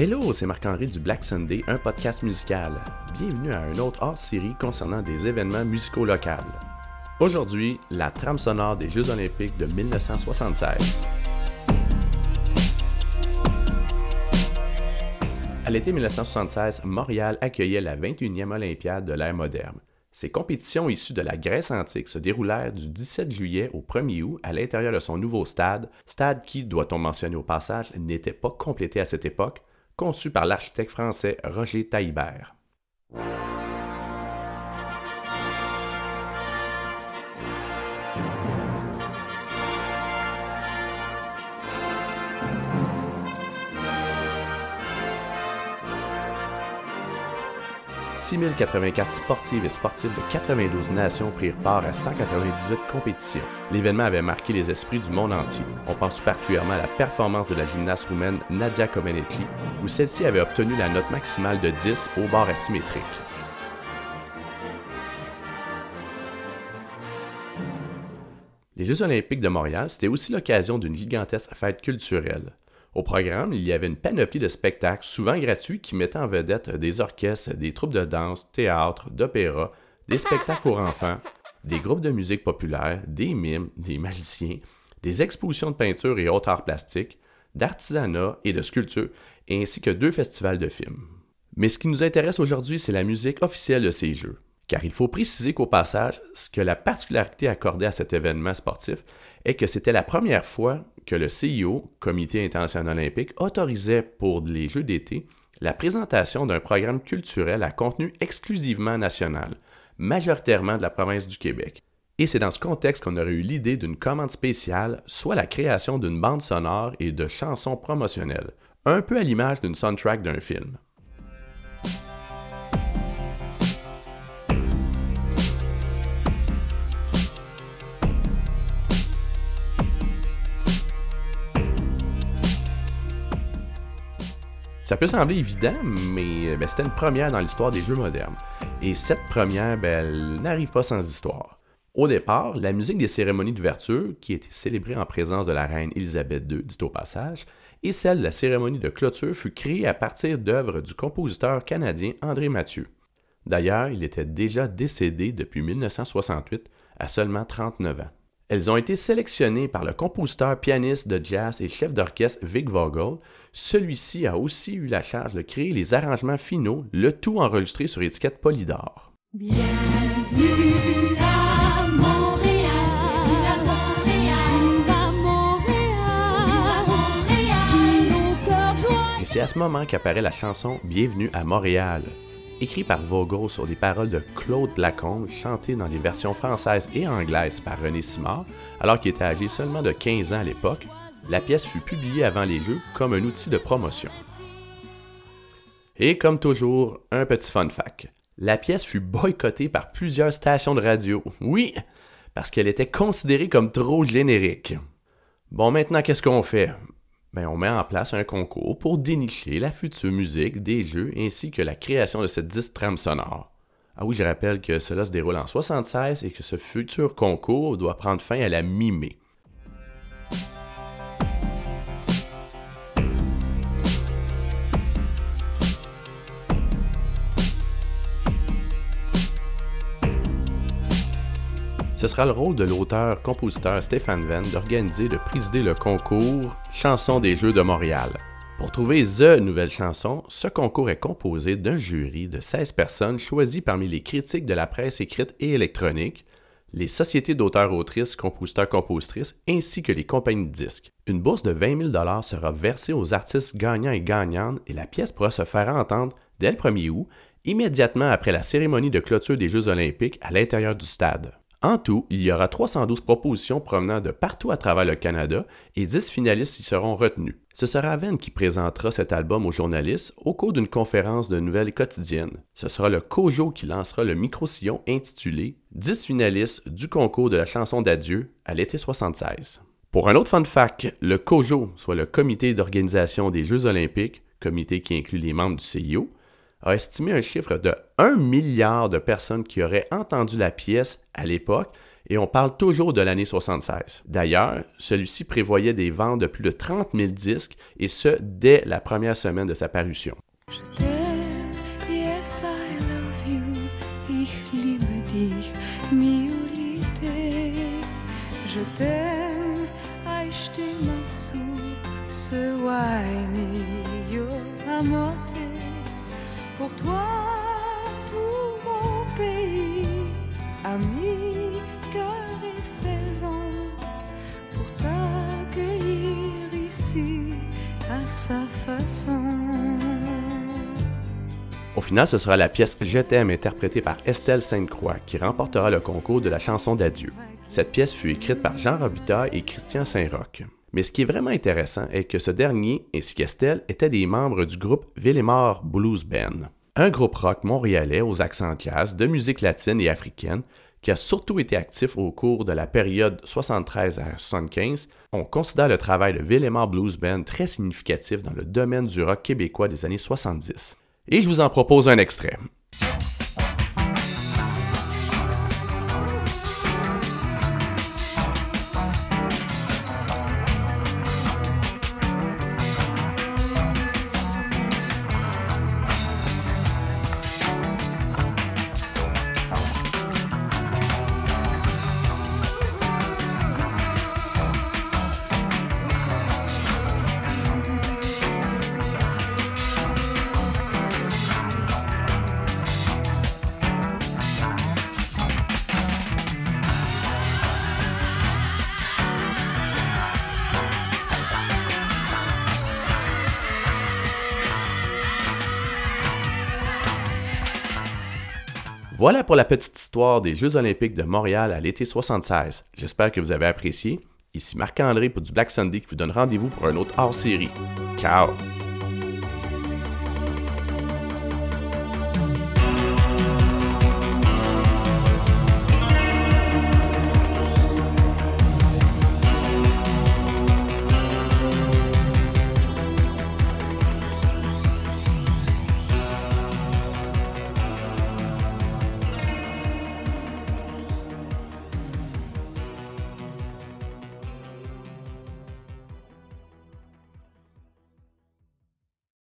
Hello, c'est Marc-Henri du Black Sunday, un podcast musical. Bienvenue à un autre hors-série concernant des événements musicaux locaux. Aujourd'hui, la trame sonore des Jeux olympiques de 1976. À l'été 1976, Montréal accueillait la 21e Olympiade de l'ère moderne. Ces compétitions issues de la Grèce antique se déroulèrent du 17 juillet au 1er août à l'intérieur de son nouveau stade, stade qui, doit-on mentionner au passage, n'était pas complété à cette époque, conçu par l'architecte français Roger Taillibert. 6084 sportives et sportifs de 92 nations prirent part à 198 compétitions. L'événement avait marqué les esprits du monde entier. On pense particulièrement à la performance de la gymnaste roumaine Nadia Comaneci, où celle-ci avait obtenu la note maximale de 10 au bord asymétrique. Les Jeux olympiques de Montréal, c'était aussi l'occasion d'une gigantesque fête culturelle. Au programme, il y avait une panoplie de spectacles, souvent gratuits, qui mettaient en vedette des orchestres, des troupes de danse, théâtre, d'opéra, des spectacles pour enfants, des groupes de musique populaire, des mimes, des magiciens, des expositions de peinture et autres arts plastiques, d'artisanat et de sculpture, ainsi que deux festivals de films. Mais ce qui nous intéresse aujourd'hui, c'est la musique officielle de ces Jeux. Car il faut préciser qu'au passage, ce que la particularité accordée à cet événement sportif est que c'était la première fois que le CIO, Comité international olympique, autorisait pour les Jeux d'été la présentation d'un programme culturel à contenu exclusivement national, majoritairement de la province du Québec. Et c'est dans ce contexte qu'on aurait eu l'idée d'une commande spéciale, soit la création d'une bande sonore et de chansons promotionnelles, un peu à l'image d'une soundtrack d'un film. Ça peut sembler évident, mais ben, c'était une première dans l'histoire des jeux modernes. Et cette première, ben, elle n'arrive pas sans histoire. Au départ, la musique des cérémonies d'ouverture, qui était célébrée en présence de la reine Elisabeth II, dit au passage, et celle de la cérémonie de clôture fut créée à partir d'œuvres du compositeur canadien André Mathieu. D'ailleurs, il était déjà décédé depuis 1968 à seulement 39 ans. Elles ont été sélectionnées par le compositeur, pianiste de jazz et chef d'orchestre Vic Vogel. Celui-ci a aussi eu la charge de créer les arrangements finaux, le tout enregistré sur étiquette Polydor. Bienvenue à Montréal. Et c'est à ce moment qu'apparaît la chanson Bienvenue à Montréal, écrit par Vogel sur des paroles de Claude Lacombe, chantées dans les versions françaises et anglaises par René Simard, alors qu'il était âgé seulement de 15 ans à l'époque, la pièce fut publiée avant les Jeux comme un outil de promotion. Et comme toujours, un petit fun fact. La pièce fut boycottée par plusieurs stations de radio. Oui, parce qu'elle était considérée comme trop générique. Bon, maintenant, qu'est-ce qu'on fait? Ben, on met en place un concours pour dénicher la future musique des jeux ainsi que la création de cette disque trame sonore. Ah oui, je rappelle que cela se déroule en 76 et que ce futur concours doit prendre fin à la mi-mai. Ce sera le rôle de l'auteur-compositeur Stéphane Venn d'organiser de présider le concours Chansons des Jeux de Montréal. Pour trouver THE nouvelle chanson, ce concours est composé d'un jury de 16 personnes choisies parmi les critiques de la presse écrite et électronique, les sociétés d'auteurs-autrices, compositeurs-compositrices, ainsi que les compagnies de disques. Une bourse de 20 000 sera versée aux artistes gagnants et gagnantes et la pièce pourra se faire entendre dès le 1er août, immédiatement après la cérémonie de clôture des Jeux olympiques à l'intérieur du stade. En tout, il y aura 312 propositions provenant de partout à travers le Canada et 10 finalistes y seront retenus. Ce sera Venn qui présentera cet album aux journalistes au cours d'une conférence de nouvelles quotidiennes. Ce sera le COJO qui lancera le micro-sillon intitulé 10 finalistes du concours de la chanson d'adieu à l'été 76. Pour un autre fun fact, le COJO, soit le comité d'organisation des Jeux olympiques, comité qui inclut les membres du CIO, a estimé un chiffre de 1 milliard de personnes qui auraient entendu la pièce à l'époque et on parle toujours de l'année 76. D'ailleurs, celui-ci prévoyait des ventes de plus de 30 000 disques, et ce, dès la première semaine de sa parution. Je. Toi, tout mon pays, ami, cœur et saison, pour t'accueillir ici à sa façon. Au final, ce sera la pièce Je t'aime interprétée par Estelle Sainte-Croix qui remportera le concours de la chanson d'adieu. Cette pièce fut écrite par Jean Robitaille et Christian Saint-Roch. Mais ce qui est vraiment intéressant est que ce dernier, ainsi qu'Estelle, étaient des membres du groupe Villemort Blues Band, un groupe rock montréalais aux accents classe de musique latine et africaine qui a surtout été actif au cours de la période 73 à 75. On considère le travail de Villemort Blues Band très significatif dans le domaine du rock québécois des années 70. Et je vous en propose un extrait. Voilà pour la petite histoire des Jeux olympiques de Montréal à l'été 76. J'espère que vous avez apprécié. Ici Marc-André pour du Black Sunday qui vous donne rendez-vous pour un autre hors-série. Ciao!